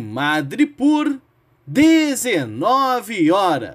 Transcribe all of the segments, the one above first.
Madripoor, 19 horas.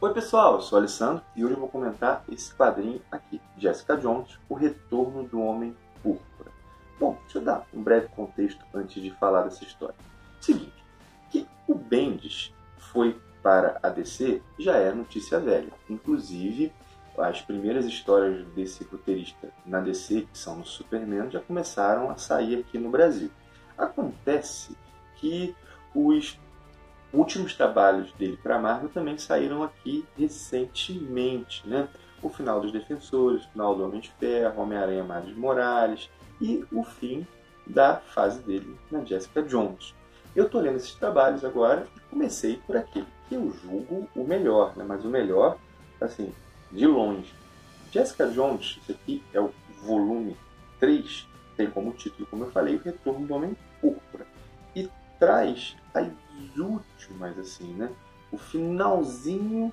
Oi pessoal, eu sou o Alessandro e hoje eu vou comentar esse quadrinho aqui, Jessica Jones, O Retorno do Homem Púrpura. Bom, deixa eu dar um breve contexto antes de falar dessa história. Seguinte, que o Bendis foi para a DC já é notícia velha. Inclusive, as primeiras histórias desse roteirista na DC, que são no Superman, já começaram a sair aqui no Brasil. Acontece que os últimos trabalhos dele para a Marvel também saíram aqui recentemente, né? O final dos Defensores, o final do Homem de Ferro, Homem-Aranha Miles Morales e o fim da fase dele na Jessica Jones. Eu estou lendo esses trabalhos agora e comecei por aquele que eu julgo o melhor, né? mas o melhor, assim, de longe. Jessica Jones, isso aqui é o volume 3, tem como título, como eu falei, o Retorno do Homem Púrpura. Traz as últimas, assim, né? O finalzinho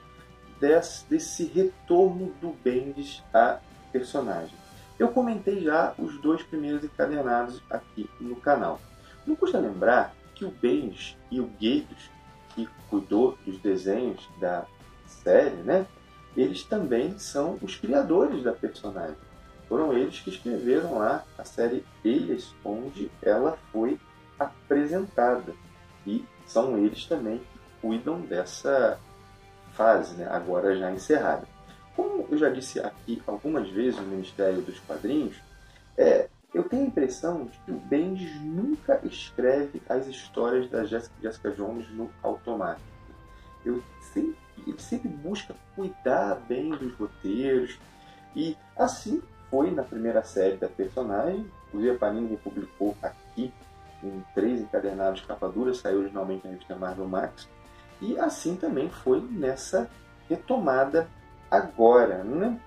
desse, desse retorno do Bendis a personagem. Eu comentei já os dois primeiros encadernados aqui no canal. Não custa lembrar que o Bendis e o Gaius, que cuidou dos desenhos da série, né? Eles também são os criadores da personagem. Foram eles que escreveram lá a série Elias, onde ela foi apresentada. E são eles também que cuidam dessa fase, né, agora já encerrada. Como eu já disse aqui algumas vezes no Ministério dos Quadrinhos, é, eu tenho a impressão de que o Bendis nunca escreve as histórias da Jessica, Jessica Jones no automático. Eu sempre, ele sempre busca cuidar bem dos roteiros, e assim foi na primeira série da personagem, inclusive a Panini republicou aqui em três encadernados de capa dura, saiu originalmente na revista Marvel Max. E assim também foi nessa retomada agora, né?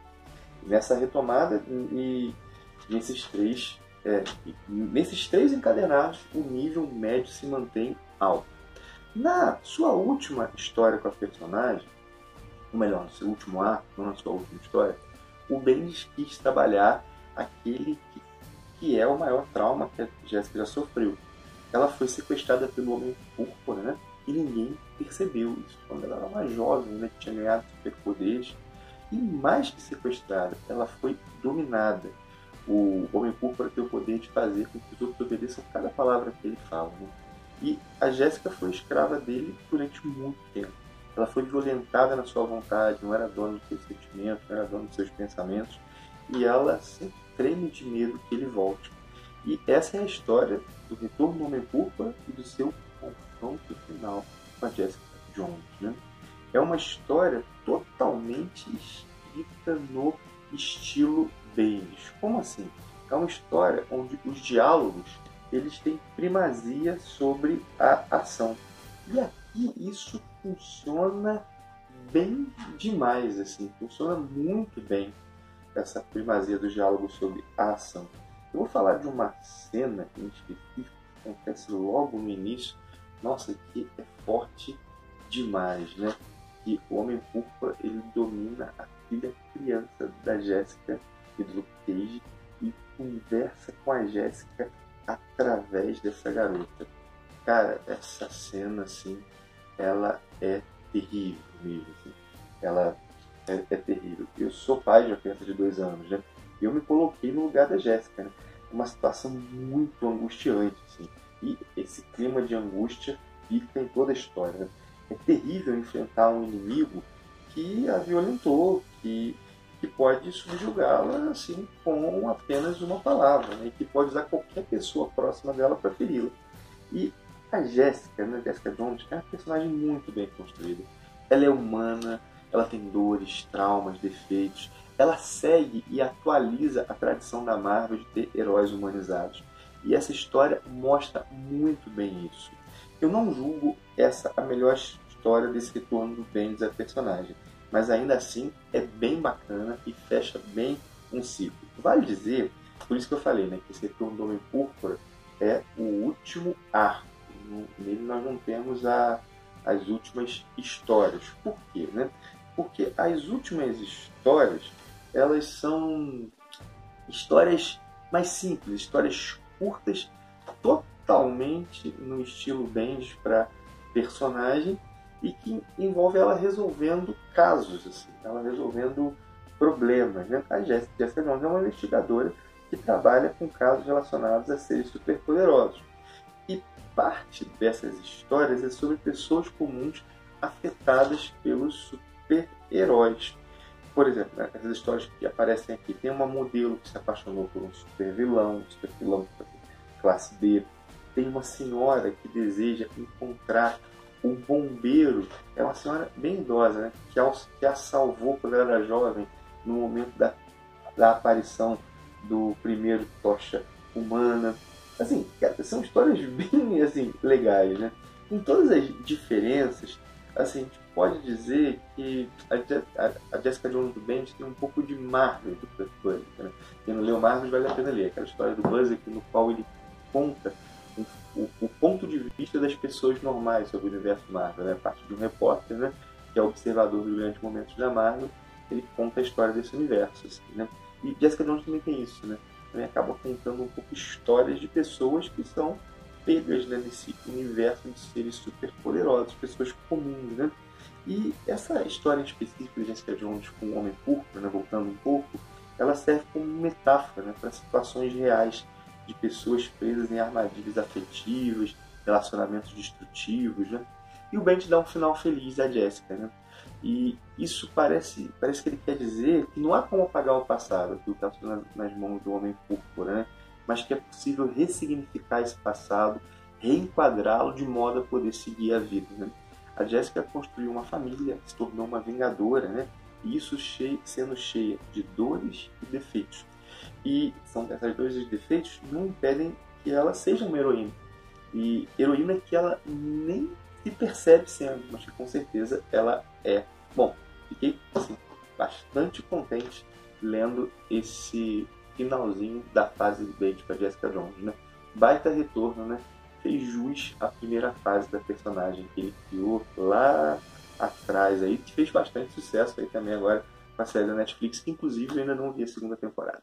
Nessa retomada e nesses três, é, nesses três encadernados o nível médio se mantém alto. Na sua última história com a personagem, ou melhor, no seu último arco, não na sua última história, o Bendis quis trabalhar aquele que, que é o maior trauma que a Jéssica já sofreu, ela foi sequestrada pelo Homem Púrpura, né? E ninguém percebeu isso. Quando ela era uma jovem, né, tinha ganhado superpoderes. E mais que sequestrada, ela foi dominada. O Homem Púrpura tem o poder de fazer com que os outros obedeçam cada palavra que ele fala. Né? E a Jéssica foi escrava dele durante muito tempo. Ela foi violentada na sua vontade, não era dona dos seus sentimentos, não era dona dos seus pensamentos. E ela sempre treme de medo que ele volte. E essa é a história do retorno do Homem Púrpura e do seu confronto final com a Jessica Jones. Né? É uma história totalmente escrita no estilo Bendis. Como assim? É uma história onde os diálogos eles têm primazia sobre a ação. E aqui isso funciona bem demais, assim, funciona muito bem essa primazia dos diálogos sobre a ação. Eu vou falar de uma cena em específico que acontece logo no início. Nossa, que é forte demais, né? Que o Homem Púrpura ele domina a filha criança da Jéssica e do Luke Cage e conversa com a Jéssica através dessa garota. Cara, essa cena assim, ela é terrível mesmo. Assim. Ela é, é terrível. Eu sou pai de uma criança de dois anos, né? E eu me coloquei no lugar da Jéssica, né? Uma situação muito angustiante, assim. E esse clima de angústia fica em toda a história. Né? É terrível enfrentar um inimigo que a violentou, que que pode subjugá-la assim com apenas uma palavra, né? que pode usar qualquer pessoa próxima dela para feri-la. E a Jéssica, né, Jessica Jones, é uma personagem muito bem construída. Ela é humana, ela tem dores, traumas, defeitos. Ela segue e atualiza a tradição da Marvel de ter heróis humanizados. E essa história mostra muito bem isso. Eu não julgo essa a melhor história desse retorno do Bendis a personagem, mas ainda assim é bem bacana e fecha bem um ciclo. Vale dizer, por isso que eu falei, né, que esse retorno do Homem Púrpura é o último arco. Nele nós não temos a, as últimas histórias. Por quê? Né? Porque as últimas histórias elas são histórias mais simples, histórias curtas, totalmente no estilo Bendis para personagem e que envolve ela resolvendo casos, assim, ela resolvendo problemas. Né? A Jessica Jones é uma investigadora que trabalha com casos relacionados a seres superpoderosos. E parte dessas histórias é sobre pessoas comuns afetadas pelos super-heróis. Por exemplo, né, essas histórias que aparecem aqui, tem uma modelo que se apaixonou por um super vilão, um super vilão classe B. Tem uma senhora que deseja encontrar um bombeiro, é uma senhora bem idosa, né, que, que a salvou quando ela era jovem, no momento da, da aparição do primeiro tocha humana. Assim, são histórias bem assim, legais, né? Com todas as diferenças, assim, a pode dizer que a, a Jessica Jones do Bendis tem um pouco de Marvel do Kurt Busiek. Né? Quem não leu Marvel vale a pena ler. Aquela história do Busiek no qual ele conta o, o, o, ponto de vista das pessoas normais sobre o universo Marvel. Né? A parte de um repórter, né? que é observador dos grandes momentos da Marvel, ele conta a história desse universo. Assim, né? E Jessica Jones também tem isso. Né? Também acaba contando um pouco histórias de pessoas que são pegas né, nesse universo de seres super poderosos, pessoas comuns, né? E essa história específica de Jessica Jones com o Homem Púrpura, né, voltando um pouco, ela serve como metáfora né, para situações reais de pessoas presas em armadilhas afetivas, relacionamentos destrutivos, né? E o Ben dá um final feliz a Jessica, né? E isso parece, parece que ele quer dizer que não há como apagar o passado, aquilo que está nas, nas mãos do Homem Púrpura, né? Mas que é possível ressignificar esse passado, reenquadrá-lo de modo a poder seguir a vida, né? A Jéssica construiu uma família, se tornou uma vingadora, né? Isso cheio, sendo cheia de dores e defeitos. E são essas dores e defeitos não impedem que ela seja uma heroína. E heroína que ela nem se percebe sendo, mas que com certeza ela é. Bom, fiquei assim, bastante contente lendo esse finalzinho da fase bait para Jessica Jones, né? Baita retorno, né? fez jus à primeira fase da personagem que ele criou lá atrás aí, que fez bastante sucesso aí também agora com a série da Netflix, que inclusive eu ainda não vi a segunda temporada.